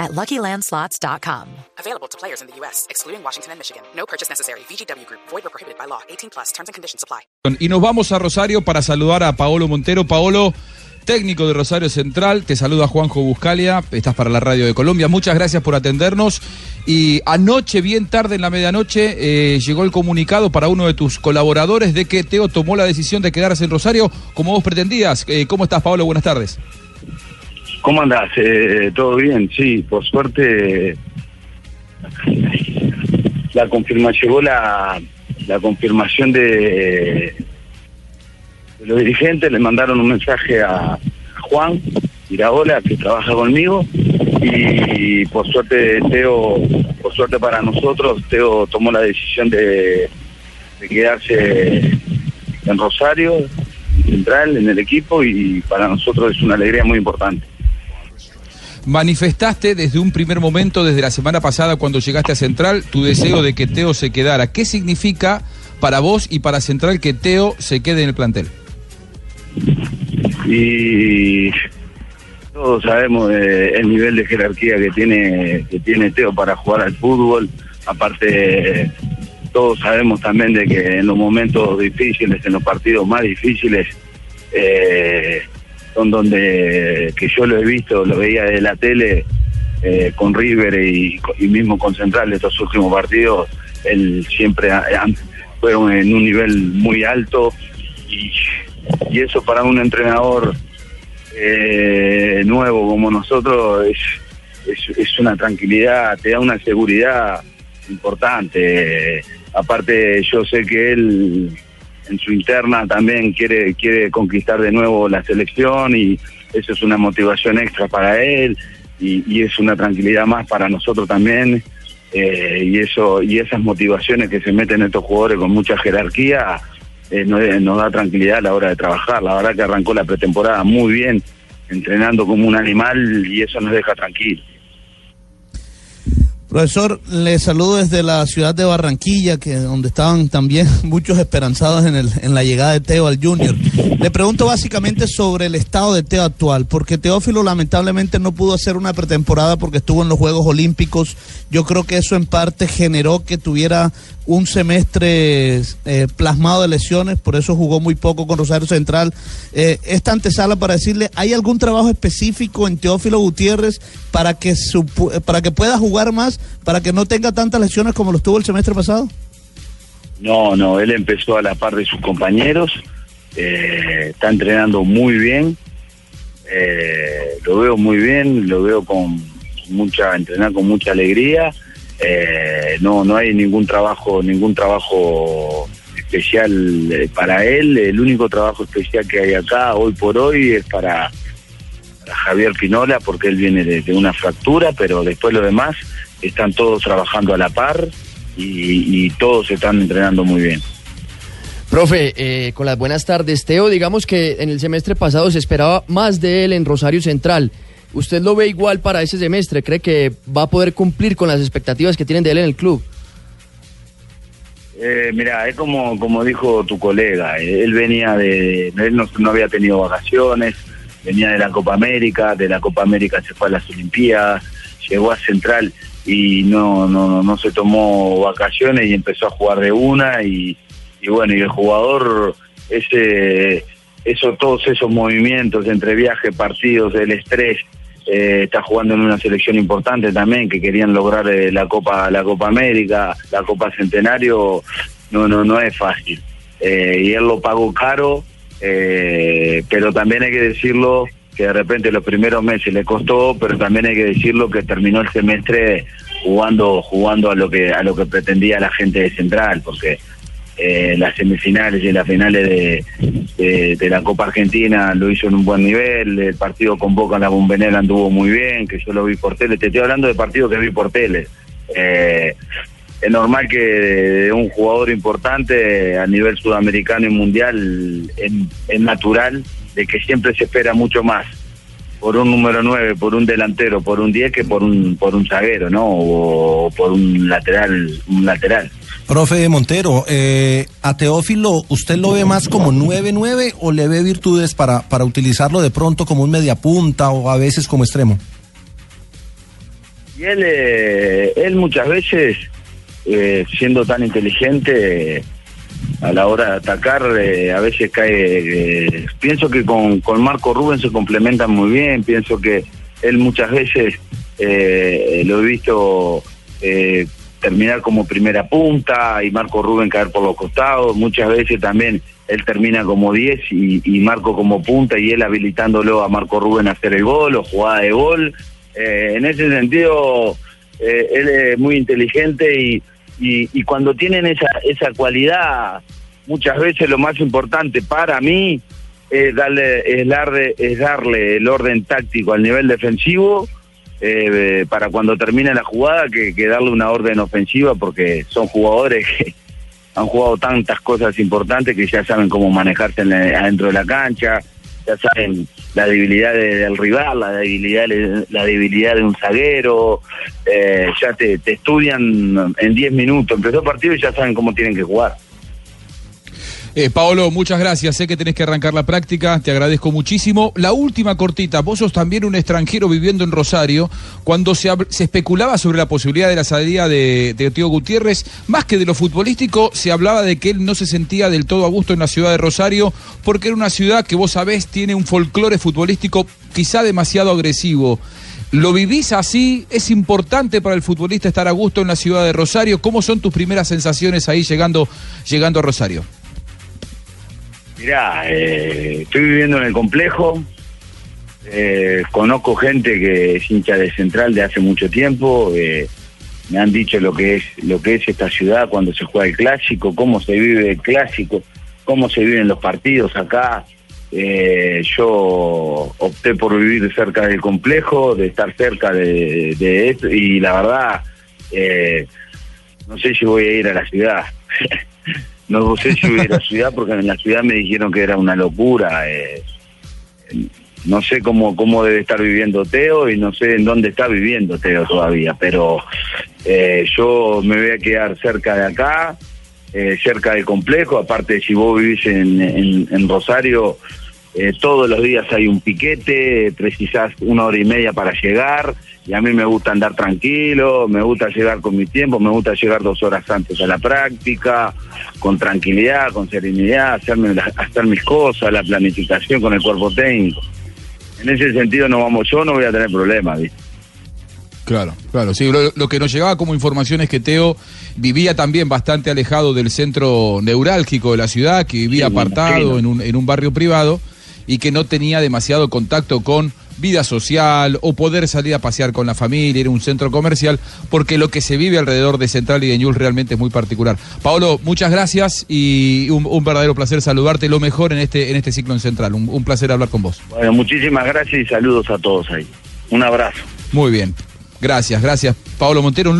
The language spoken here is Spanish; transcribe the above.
at LuckyLandSlots.com. Available to players in the U.S., excluding Washington and Michigan. No purchase necessary. VGW Group. Void or prohibited by law. 18 plus. Terms and conditions apply. Y nos vamos a Rosario para saludar a Paolo Montero. Paolo, técnico de Rosario Central, te saluda Juanjo Buscalia, estás para la Radio de Colombia. Muchas gracias por atendernos. Y anoche, bien tarde en la medianoche, eh, llegó el comunicado para uno de tus colaboradores de que Teo tomó la decisión de quedarse en Rosario como vos pretendías. Eh, ¿Cómo estás, Paolo? Buenas tardes. ¿Cómo andás? Eh, ¿Todo bien? Sí, por suerte la confirmación llegó la, confirmación de, los dirigentes, le mandaron un mensaje a, Juan Iraola, que trabaja conmigo, y por suerte Teo, por suerte para nosotros, Teo tomó la decisión de, de quedarse en Rosario, en Central, en el equipo, y para nosotros es una alegría muy importante. Manifestaste desde un primer momento, desde la semana pasada cuando llegaste a Central, tu deseo de que Teo se quedara. ¿Qué significa para vos y para Central que Teo se quede en el plantel? y todos sabemos eh, el nivel de jerarquía que tiene que tiene Teo para jugar al fútbol aparte todos sabemos también de que en los momentos difíciles en los partidos más difíciles eh, donde que yo lo he visto lo veía de la tele eh, con River y, mismo con Central estos últimos partidos él siempre fueron en un nivel muy alto y y eso para un entrenador eh, nuevo como nosotros es, es, es, una tranquilidad, te da una seguridad importante. Aparte yo sé que él en su interna también quiere, quiere conquistar de nuevo la selección y eso es una motivación extra para él y, es una tranquilidad más para nosotros también. Eh, y eso y esas motivaciones que se meten estos jugadores con mucha jerarquía eh, nos, da tranquilidad a la hora de trabajar. La verdad que arrancó la pretemporada muy bien, entrenando como un animal y eso nos deja tranquilos. Profesor, le saludo desde la ciudad de Barranquilla, que donde estaban también muchos esperanzados en, el, en la llegada de Teo al Junior. Le pregunto básicamente sobre el estado de Teo actual, porque Teófilo lamentablemente no pudo hacer una pretemporada porque estuvo en los Juegos Olímpicos. Yo creo que eso en parte generó que tuviera un semestre eh, plasmado de lesiones, por eso jugó muy poco con Rosario Central. Eh, esta antesala para decirle, ¿hay algún trabajo específico en Teófilo Gutiérrez para que, su, para que pueda jugar más, para que no tenga tantas lesiones como los tuvo el semestre pasado? No, no, él empezó a la par de sus compañeros, eh, está entrenando muy bien, lo veo muy bien, lo veo con mucha, entrenar con mucha alegría. Eh, no no hay ningún trabajo ningún trabajo especial eh, para él el único trabajo especial que hay acá hoy por hoy es para, Javier Pinola porque él viene de, una fractura pero después lo demás están todos trabajando a la par y, y todos están entrenando muy bien Profe, eh, con las buenas tardes, Teo, digamos que en el semestre pasado se esperaba más de él en Rosario Central. ¿Usted lo ve igual para ese semestre? ¿Cree que va a poder cumplir con las expectativas que tienen de él en el club? Eh, mira, es como, como dijo tu colega, él venía de, él no, no, había tenido vacaciones, venía de la Copa América, de la Copa América se fue a las Olimpiadas, llegó a Central y no, no, no se tomó vacaciones y empezó a jugar de una y, bueno, y el jugador, ese, eso, todos esos movimientos entre viaje, partidos, el estrés, eh, está jugando en una selección importante también que querían lograr eh, la Copa la Copa América, la Copa Centenario, no no no es fácil. Eh, y él lo pagó caro, pero también hay que decirlo que de repente los primeros meses le costó, pero también hay que decirlo que terminó el semestre jugando jugando a lo que a lo que pretendía la gente de Central, porque eh, las semifinales y las finales de, de, la Copa Argentina lo hizo en un buen nivel, el partido con Boca en la Bombonera anduvo muy bien, que yo lo vi por tele, te estoy hablando de partidos que vi por tele. Eh, es normal que un jugador importante a nivel sudamericano y mundial es natural de que siempre se espera mucho más por un número 9, por un delantero, por un 10 que por un por un zaguero, ¿no? O, por un lateral, un lateral. Profe Montero, eh, a Teófilo, ¿usted lo ve más como 9-9 o le ve virtudes para, para utilizarlo de pronto como un mediapunta o a veces como extremo? Y él, eh, él muchas veces, eh, siendo tan inteligente, a la hora de atacar, eh, a veces cae. pienso que con, con Marco Rubén se complementan muy bien. Pienso que él muchas veces lo he visto terminar como primera punta y Marco Rubén caer por los costados. Muchas veces también él termina como 10 y, y Marco como punta y él habilitándolo a Marco Rubén a hacer el gol o jugada de gol. Eh, en ese sentido, eh, él es muy inteligente y, y, cuando tienen esa, esa cualidad, muchas veces lo más importante para mí es darle, es darle, es darle el orden táctico al nivel defensivo eh, para cuando termine la jugada que, que darle una orden ofensiva porque son jugadores que han jugado tantas cosas importantes que ya saben cómo manejarse adentro de la cancha, ya saben la debilidad del rival, la debilidad, la debilidad de un zaguero, eh, ya te, te estudian en 10 minutos, empezó el partido y ya saben cómo tienen que jugar. Eh, Paolo, muchas gracias. Sé que tenés que arrancar la práctica, te agradezco muchísimo. La última cortita, vos sos también un extranjero viviendo en Rosario. Cuando se, especulaba sobre la posibilidad de la salida de, de Tío Gutiérrez, más que de lo futbolístico, se hablaba de que él no se sentía del todo a gusto en la ciudad de Rosario, porque era una ciudad que vos sabés tiene un folclore futbolístico quizá demasiado agresivo. ¿Lo vivís así? ¿Es importante para el futbolista estar a gusto en la ciudad de Rosario? ¿Cómo son tus primeras sensaciones ahí llegando, llegando a Rosario? Mirá, eh, estoy viviendo en el complejo, eh, conozco gente que es hincha de Central de hace mucho tiempo, eh, me han dicho lo que es lo que es esta ciudad cuando se juega el clásico, cómo se vive el clásico, cómo se viven los partidos acá. yo opté por vivir cerca del complejo, de estar cerca de, de esto y la verdad no sé si voy a ir a la ciudad. no sé si hubiera ciudad porque en la ciudad me dijeron que era una locura. Eh, no sé cómo, cómo debe estar viviendo Teo y no sé en dónde está viviendo Teo todavía, pero eh, yo me voy a quedar cerca de acá, eh, cerca del complejo, aparte si vos vivís en Rosario, todos los días hay un piquete, precisás una hora y media para llegar y a mí me gusta andar tranquilo, me gusta llegar con mi tiempo, me gusta llegar dos horas antes a la práctica, con tranquilidad, con serenidad, hacerme hacer mis cosas, la planificación con el cuerpo técnico. En ese sentido no vamos, yo no voy a tener problemas, ¿viste? Claro, claro, sí, lo, que nos llegaba como información es que Teo vivía también bastante alejado del centro neurálgico de la ciudad, que vivía apartado en un, en un barrio privado y que no tenía demasiado contacto con vida social o poder salir a pasear con la familia, ir a un centro comercial, porque lo que se vive alrededor de Central y de Ñul realmente es muy particular. Paolo, muchas gracias y un, verdadero placer saludarte, lo mejor en este, en este ciclo en Central. Un, un placer hablar con vos. Bueno, muchísimas gracias y saludos a todos ahí. Un abrazo. Muy bien. Gracias, gracias. Paolo Montero.